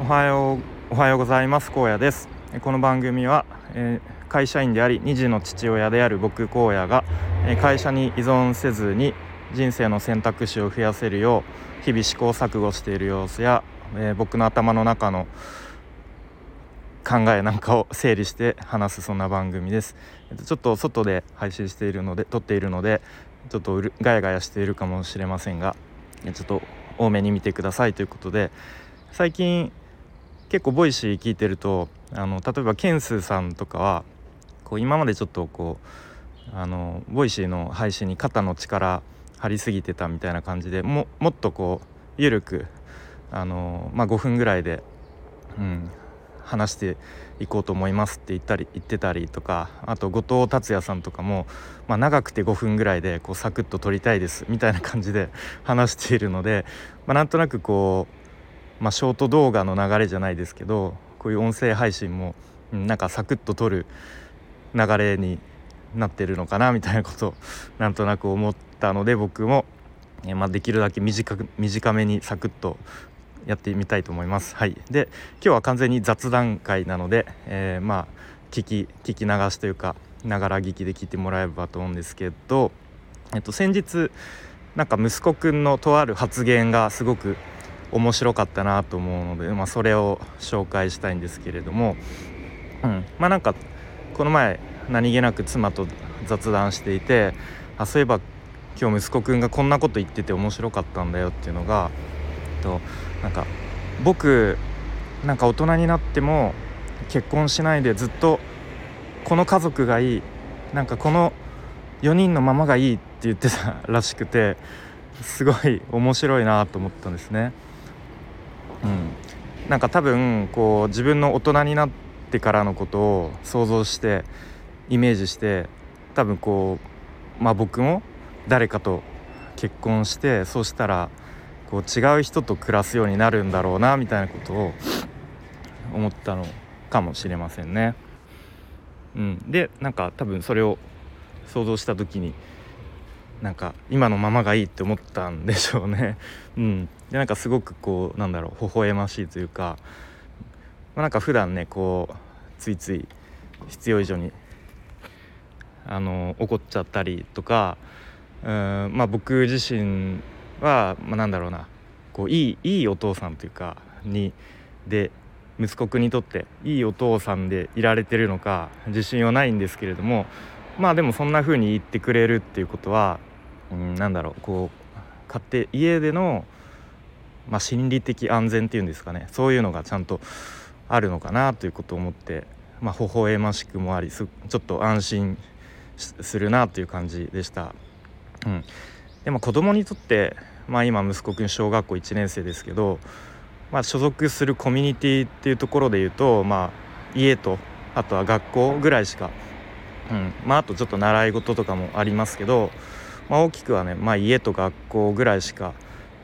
おはようおはようございます荒野です。この番組は、えー、会社員であり2児の父親である僕荒野が、えー、会社に依存せずに人生の選択肢を増やせるよう日々試行錯誤している様子や、えー、僕の頭の中の考えなんかを整理して話すそんな番組です、ちょっと外で配信しているので撮っているのでちょっとガヤガヤしているかもしれませんがちょっと大目に見てくださいということで最近結構 Voicy聞いてるとあの例えばけんすうさんとかはこう今までちょっとこうあの Voicyの配信に肩の力張りすぎてたみたいな感じでももっとこう緩くあの、まあ、5分ぐらいで、うん、話していこうと思いますって言ったり言ってたりとかあと後藤達也さんとかも、まあ、長くて5分ぐらいでこうサクッと撮りたいですみたいな感じで話しているので、まあ、なんとなくこうまあ、ショート動画の流れじゃないですけどこういう音声配信もなんかサクッと撮る流れになってるのかなみたいなことをなんとなく思ったので僕も、えまあ、できるだけ短く短めにサクッとやってみたいと思います。はい、で今日は完全に雑談会なので、えー、まあ聞き聞き流しというかながら聞きで聞いてもらえればと思うんですけど、えっと、先日なんか息子くんのとある発言がすごく面白かったなと思うので、まあ、それを紹介したいんですけれども、うん、まあなんかこの前何気なく妻と雑談していてあそういえば今日息子くんがこんなこと言ってて面白かったんだよっていうのがえっとなんか僕なんか大人になっても結婚しないでずっとこの家族がいいなんかこの4人のままがいいって言ってたらしくてすごい面白いなと思ったんですね。うん、なんか多分こう自分の大人になってからのことを想像してイメージして多分こうまあ僕も誰かと結婚してそうしたらこう違う人と暮らすようになるんだろうなみたいなことを思ったのかもしれませんね。うん、でなんか多分それを想像した時になんか今のままがいいって思ったんでしょうね。うん、でなんかすごくこうなんだろう微笑ましいというか、まあ、なんか普段ねこうついつい必要以上にあの怒っちゃったりとかうんまあ僕自身は、まあ、なんだろうなこういいいいお父さんというかにで息子くんにとっていいお父さんでいられてるのか自信はないんですけれどもまあでもそんな風に言ってくれるっていうことはうん、なんだろうこう家庭家での、まあ、心理的安全っていうんですかね。そういうのがちゃんとあるのかなということを思って、まあ、微笑ましくもありちょっと安心するなという感じでした。うん、でも子供にとって、まあ、今息子くん小学校1年生ですけど、まあ、所属するコミュニティっていうところで言うと、まあ、家とあとは学校ぐらいしか、うん。まあ、あとちょっと習い事とかもありますけどまあ、大きくはね、まあ、家と学校ぐらいしか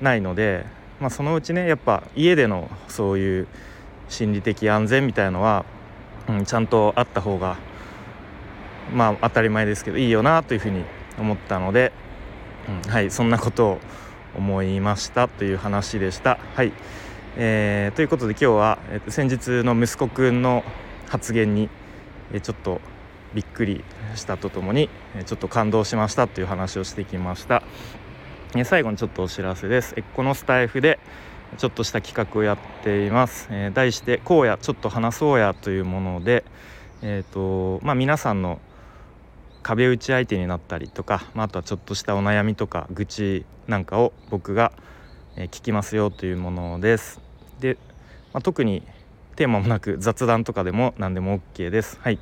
ないので、まあ、そのうちねやっぱ家でのそういう心理的安全みたいのは、うん、ちゃんとあった方がまあ当たり前ですけどいいよなというふうに思ったので、うん、はいそんなことを思いましたという話でした。はいえー、ということで今日は、えー、先日の息子くんの発言に、え、ちょっとびっくりしたとともにちょっと感動しましたという話をしてきました。最後にちょっとお知らせです。このスタイフでちょっとした企画をやっています。題して「こうやちょっと話そうや」というものでえっ、ー、とまあ皆さんの壁打ち相手になったりとか、まあ、あとはちょっとしたお悩みとか愚痴なんかを僕が聞きますよというものです。で、まあ、特にテーマもなく雑談とかでも何でも OK です。はい。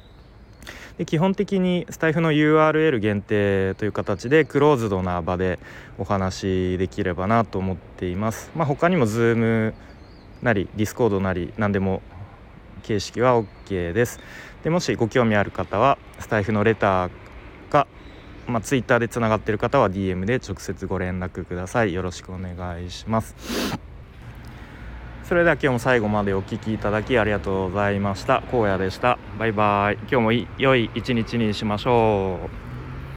で基本的にスタイフの URL 限定という形でクローズドな場でお話できればなと思っています。まあ、他にも Zoom なり Discord なり何でも形式は OK です。でもしご興味ある方はスタイフのレターか、まあ、Twitter でつながってる方は DM で直接ご連絡ください。よろしくお願いします。それでは今日も最後までお聴きいただきありがとうございました。荒野でした。バイバイ。今日も良い一日にしましょう。